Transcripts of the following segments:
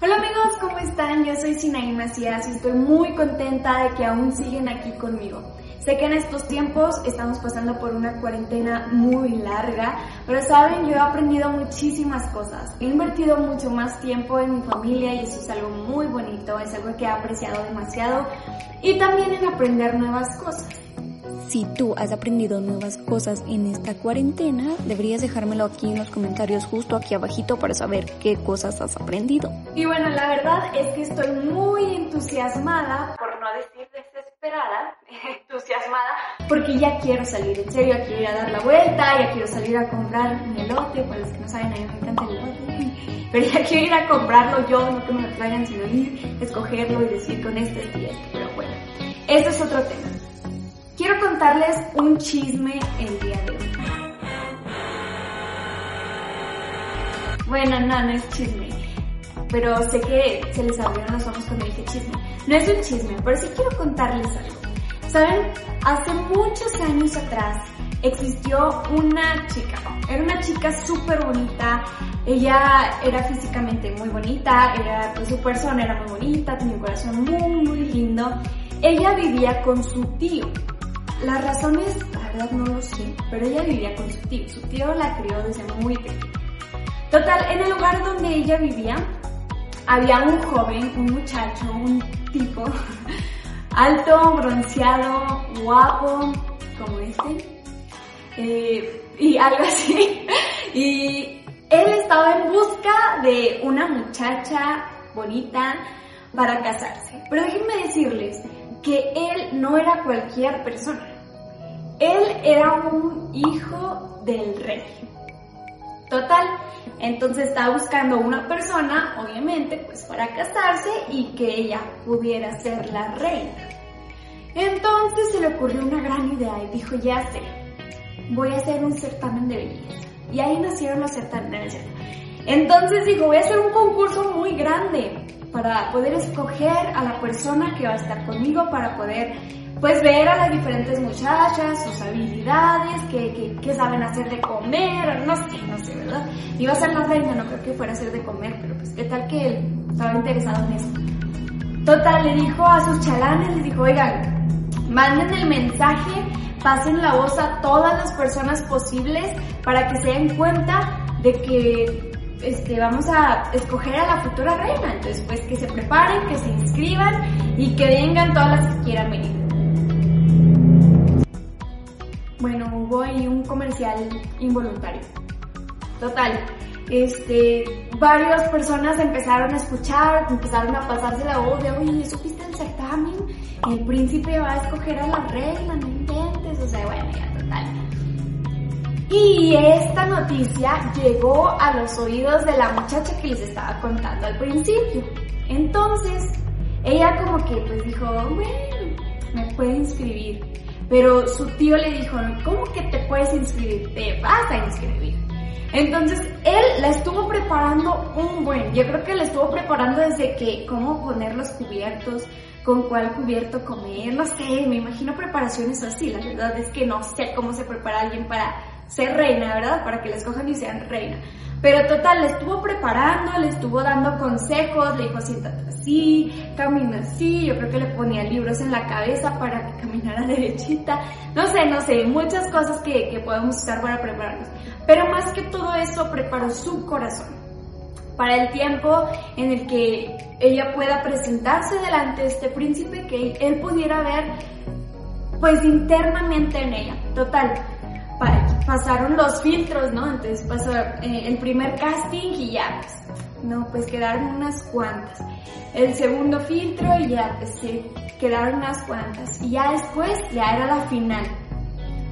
Hola amigos, ¿cómo están? Yo soy Sinaí Macías y estoy muy contenta de que aún siguen aquí conmigo. Sé que en estos tiempos estamos pasando por una cuarentena muy larga, pero saben, yo he aprendido muchísimas cosas. He invertido mucho más tiempo en mi familia y eso es algo muy bonito, es algo que he apreciado demasiado y también en aprender nuevas cosas. Si tú has aprendido nuevas cosas en esta cuarentena, deberías dejármelo aquí en los comentarios justo aquí abajito para saber qué cosas has aprendido. Y bueno, la verdad es que estoy muy entusiasmada, por no decir desesperada, entusiasmada, porque ya quiero salir, en serio, quiero ir a dar la vuelta, ya quiero salir a comprar mi elote, para los que no saben, a mí me encanta el elote, pero ya quiero ir a comprarlo yo, no que me lo traigan, sino ir, escogerlo y decir con este es este, pero bueno, eso es otro tema. Quiero contarles un chisme el día de hoy. Bueno, no, no es chisme. Pero sé que se les abrieron los ojos cuando dije chisme. No es un chisme, pero sí quiero contarles algo. Saben, hace muchos años atrás existió una chica. Era una chica súper bonita. Ella era físicamente muy bonita, era, pues, su persona era muy bonita, tenía un corazón muy, muy lindo. Ella vivía con su tío. Las razones, la verdad no lo sé, pero ella vivía con su tío. Su tío la crió desde muy pequeña. Total, en el lugar donde ella vivía, había un joven, un muchacho, un tipo alto, bronceado, guapo, como este, eh, y algo así. Y él estaba en busca de una muchacha bonita para casarse. Pero déjenme decirles que él no era cualquier persona. Él era un hijo del rey. Total, entonces estaba buscando una persona, obviamente, pues para casarse y que ella pudiera ser la reina. Entonces se le ocurrió una gran idea y dijo, ya sé, voy a hacer un certamen de belleza. Y ahí nacieron los certámenes. Entonces dijo, voy a hacer un concurso muy grande para poder escoger a la persona que va a estar conmigo, para poder pues ver a las diferentes muchachas, sus habilidades, qué, saben hacer de comer, no sé, no sé, ¿verdad? Iba a ser la reina, no creo que fuera hacer de comer, pero pues qué tal que él estaba interesado en eso. Total, le dijo a sus chalanes, les dijo, oigan, manden el mensaje, pasen la voz a todas las personas posibles para que se den cuenta de que este, vamos a escoger a la futura reina. Entonces, pues que se preparen, que se inscriban y que vengan todas las que quieran venir. Bueno, hubo ahí un comercial involuntario. Total, este, varias personas empezaron a escuchar, empezaron a pasarse la voz de, oye, ¿supiste el certamen? El príncipe va a escoger a la reina, no Y esta noticia llegó a los oídos de la muchacha que les estaba contando al principio. Entonces, ella como que pues dijo, bueno, me puede inscribir. Pero su tío le dijo, ¿cómo que te puedes inscribir? Te vas a inscribir. Entonces él la estuvo preparando un buen, yo creo que la estuvo preparando desde que cómo poner los cubiertos, con cuál cubierto comer, no sé, me imagino preparaciones así, la verdad es que no sé cómo se prepara alguien para ser reina, ¿verdad? Para que la escojan y sean reina. Pero total, le estuvo preparando, le estuvo dando consejos, le dijo siéntate así, camina así, yo creo que le ponía libros en la cabeza para que caminara derechita, no sé, no sé, muchas cosas que, que podemos usar para prepararnos. Pero más que todo eso, preparó su corazón para el tiempo en el que ella pueda presentarse delante de este príncipe, que él pudiera ver pues internamente en ella. Total, pasaron los filtros, ¿no? Entonces pasó eh, el primer casting y ya, pues, no, pues quedaron unas cuantas. El segundo filtro y ya, pues se quedaron unas cuantas. Y ya después, ya era la final.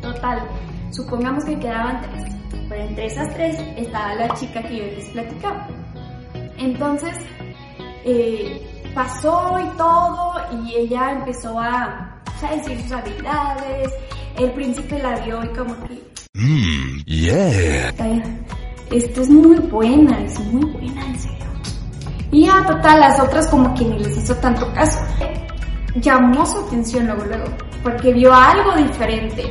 Total, supongamos que quedaban tres. Pero entre esas tres estaba la chica que yo les platicaba. Entonces, eh, pasó y todo y ella empezó a, a decir sus habilidades, el príncipe la vio y como que... Mmm, yeah. Esto es muy buena, es muy buena, en serio. Y ya, total, las otras como que ni les hizo tanto caso. Llamó su atención luego, luego, porque vio algo diferente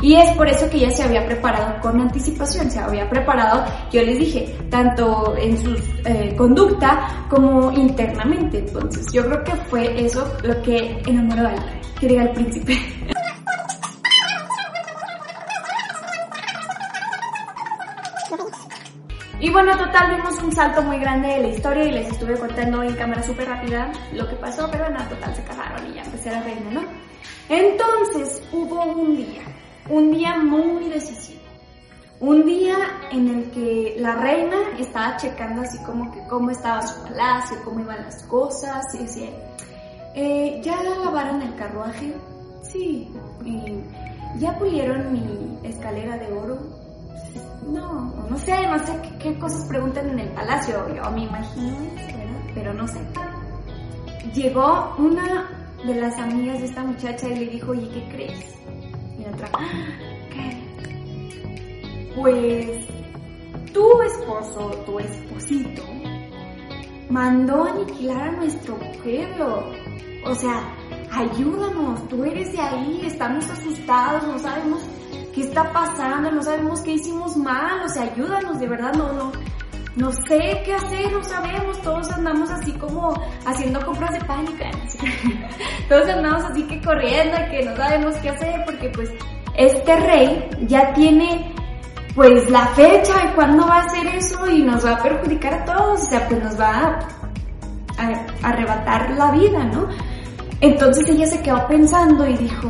Y es por eso que ella se había preparado con anticipación, se había preparado, yo les dije, tanto en su eh, conducta como internamente. Entonces yo creo que fue eso lo que enamoró al rey, que diga el príncipe. Y bueno, total, vimos un salto muy grande de la historia y les estuve contando en cámara súper rápida lo que pasó, pero nada, total, se casaron y ya empecé a la reina, ¿no? Entonces hubo un día, un día muy decisivo. Un día en el que la reina estaba checando así como que cómo estaba su palacio, cómo iban las cosas, y decía, eh, ¿ya lavaron el carruaje? Sí. ¿Ya pulieron mi escalera de oro? No, no sé, no sé qué, cosas preguntan en el palacio, yo me imagino, pero no sé. Llegó una de las amigas de esta muchacha y le dijo, oye, ¿qué crees? Y otra, ¿qué? Pues tu esposo, tu esposito, mandó aniquilar a nuestro pueblo. O sea, ayúdanos, tú eres de ahí, estamos asustados, no sabemos qué está pasando, no sabemos qué hicimos mal, o sea, ayúdanos, de verdad, no, no, no sé qué hacer, no sabemos, todos andamos así como haciendo compras de pánica, todos andamos así que corriendo, que no sabemos qué hacer, porque pues este rey ya tiene pues la fecha de cuándo va a hacer eso y nos va a perjudicar a todos, o sea, pues nos va a arrebatar la vida, ¿no? Entonces ella se quedó pensando y dijo,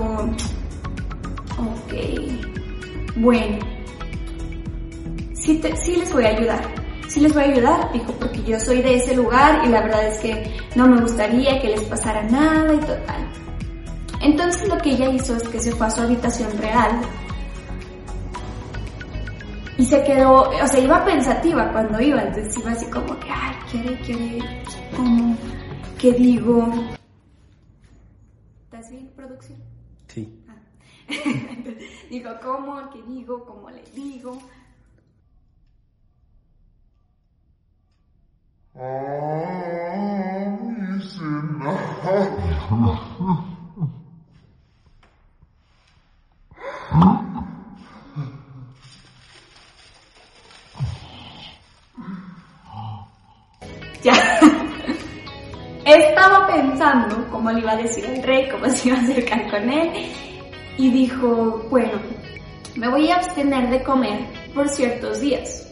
ok, bueno, sí, les voy a ayudar. Sí les voy a ayudar, dijo, porque yo soy de ese lugar y la verdad es que no me gustaría que les pasara nada y total. Entonces lo que ella hizo es que se fue a su habitación real y se quedó, o sea, iba pensativa cuando iba, entonces iba así como que, ay, quiere, quiere, como, ¿qué digo? ¿Estás bien, producción? Sí. digo, ¿cómo? ¿Qué digo? ¿Cómo le digo? Ya. Estaba pensando cómo le iba a decir al rey, cómo se iba a acercar con él y dijo, bueno, me voy a abstener de comer por ciertos días.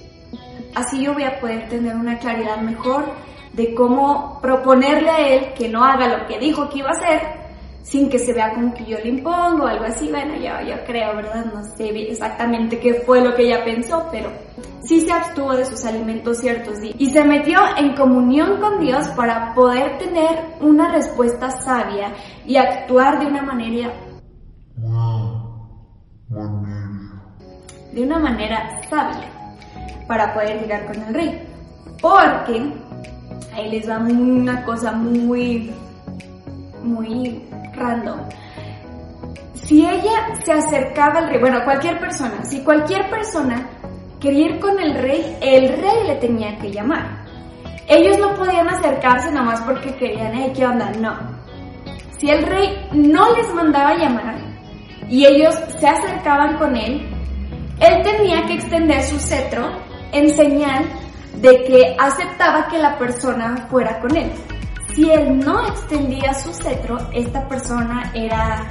Así yo voy a poder tener una claridad mejor de cómo proponerle a él que no haga lo que dijo que iba a hacer sin que se vea como que yo le impongo o algo así. Bueno, yo, yo creo, ¿verdad? No sé exactamente qué fue lo que ella pensó, pero sí se abstuvo de sus alimentos ciertos días y se metió en comunión con Dios para poder tener una respuesta sabia y actuar de una manera de una manera sabia para poder llegar con el rey. Porque ahí les va una cosa muy, muy random. Si ella se acercaba al rey, bueno, cualquier persona, si cualquier persona quería ir con el rey, el rey le tenía que llamar. Ellos no podían acercarse nada más porque querían, hey, ¿qué onda? No. Si el rey no les mandaba llamar y ellos se acercaban con él, él tenía que extender su cetro en señal de que aceptaba que la persona fuera con él. Si él no extendía su cetro, esta persona era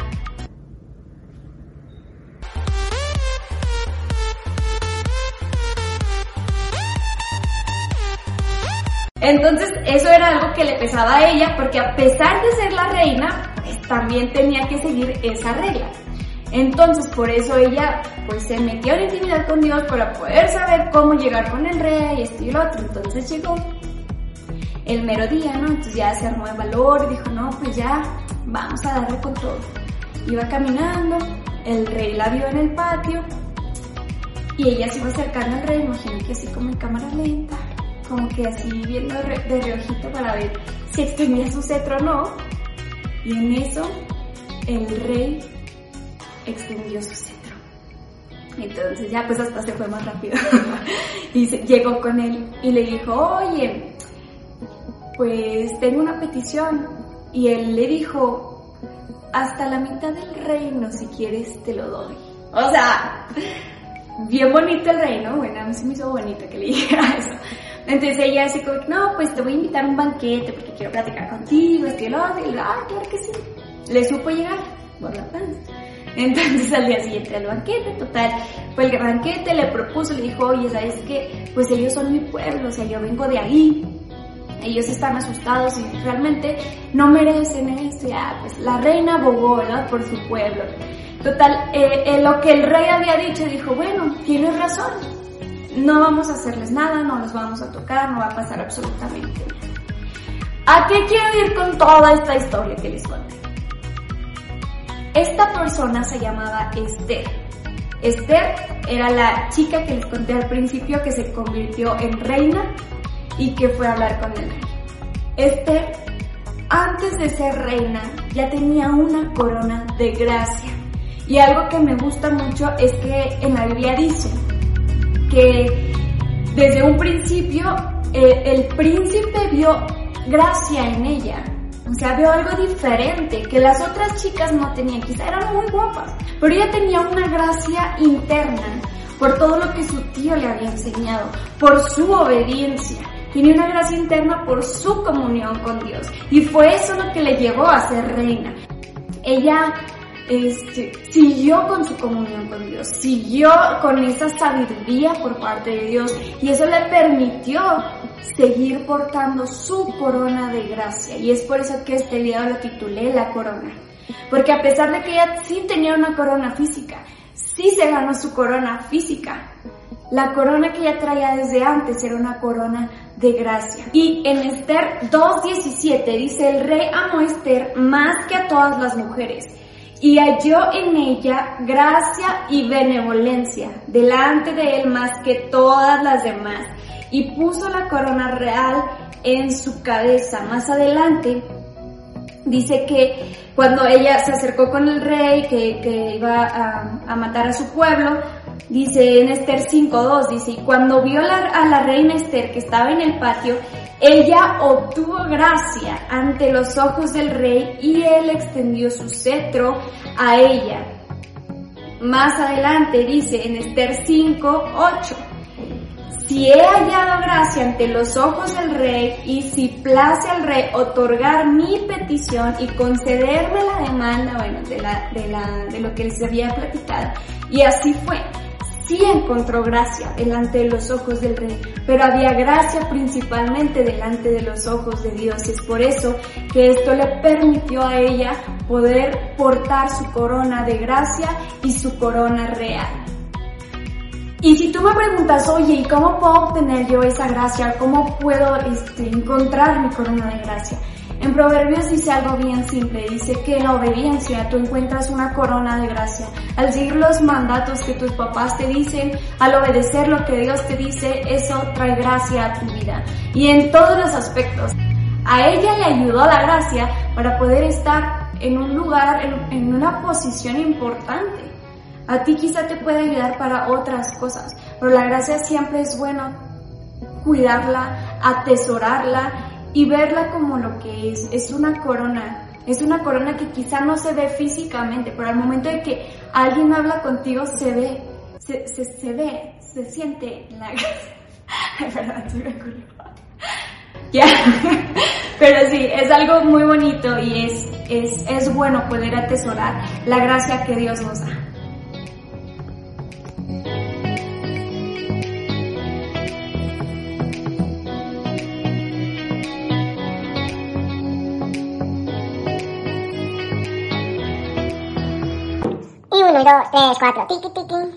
Entonces eso era algo que le pesaba a ella porque a pesar de ser la reina, pues también tenía que seguir esa regla. Entonces por eso ella pues se metió en intimidad con Dios para poder saber cómo llegar con el rey y esto y lo otro. Entonces llegó el mero día, ¿no? Entonces ya se armó de valor y dijo, no, pues ya vamos a darle con todo. Iba caminando, el rey la vio en el patio y ella se iba acercando al rey, imagino que así como en cámara lenta, como que así viendo de reojito para ver si extendía su cetro o no. Y en eso el rey extendió su cetro. Entonces ya pues hasta se fue más rápido. y llegó con él y le dijo, oye, pues tengo una petición. Y él le dijo, hasta la mitad del reino si quieres te lo doy. O sea, bien bonito el rey, ¿no? Bueno, a mí se me hizo bonito que le dijera eso. Entonces ella así como, no, pues te voy a invitar a un banquete porque quiero platicar contigo, estoy lo otro. Y ah, claro que sí. Le supo llegar por la panza. Entonces al día siguiente al banquete, total, fue el banquete, le propuso, le dijo, oye, ¿sabes qué? Pues ellos son mi pueblo, o sea, yo vengo de ahí, ellos están asustados y realmente no merecen eso, ya, pues la reina abogó, ¿verdad? Por su pueblo. Total, eh, eh, lo que el rey había dicho, dijo, bueno, tienes razón, no vamos a hacerles nada, no los vamos a tocar, no va a pasar absolutamente nada. ¿A qué quiero ir con toda esta historia que les conté? Esta persona se llamaba Esther. Esther era la chica que les conté al principio que se convirtió en reina y que fue a hablar con el rey. Esther, antes de ser reina, ya tenía una corona de gracia. Y algo que me gusta mucho es que en la Biblia dice que desde un principio eh, el príncipe vio gracia en ella. O sea, vio algo diferente que las otras chicas no tenían. Quizá eran muy guapas, pero ella tenía una gracia interna por todo lo que su tío le había enseñado, por su obediencia. Tenía una gracia interna por su comunión con Dios. Y fue eso lo que le llevó a ser reina. Ella este, siguió con su comunión con Dios, siguió con esa sabiduría por parte de Dios y eso le permitió seguir portando su corona de gracia. Y es por eso que este video lo titulé La Corona. Porque a pesar de que ella sí tenía una corona física, sí se ganó su corona física, la corona que ella traía desde antes era una corona de gracia. Y en Esther 2.17 dice, el rey amó a Esther más que a todas las mujeres y halló en ella gracia y benevolencia delante de él más que todas las demás y puso la corona real en su cabeza. Más adelante dice que cuando ella se acercó con el rey que, iba a, matar a su pueblo, dice en Esther 5.2, dice, y cuando vio a la reina Esther que estaba en el patio, ella obtuvo gracia ante los ojos del rey y él extendió su cetro a ella. Más adelante dice en Esther 5.8, si he hallado gracia ante los ojos del rey y si place al rey otorgar mi petición y concederme la demanda, bueno, de, la, de, la, de lo que les había platicado. Y así fue. Sí encontró gracia delante de los ojos del rey, pero había gracia principalmente delante de los ojos de Dios. Es por eso que esto le permitió a ella poder portar su corona de gracia y su corona real. Y si tú me preguntas, oye, ¿y cómo puedo obtener yo esa gracia? ¿Cómo puedo este, encontrar mi corona de gracia? En Proverbios dice algo bien simple, dice que en la obediencia tú encuentras una corona de gracia. Al seguir los mandatos que tus papás te dicen, al obedecer lo que Dios te dice, eso trae gracia a tu vida. Y en todos los aspectos. A ella le ayudó la gracia para poder estar en un lugar, en, en una posición importante. A ti quizá te puede ayudar para otras cosas, pero la gracia siempre es bueno cuidarla, atesorarla y verla como lo que es, es una corona. Es una corona que quizá no se ve físicamente, pero al momento de que alguien habla contigo se ve, se, se, ve, se siente la verdad, se me. Ya, pero sí, es algo muy bonito y es, es, es bueno poder atesorar la gracia que Dios nos da. Dos, tres, cuatro. Tiki, tiki.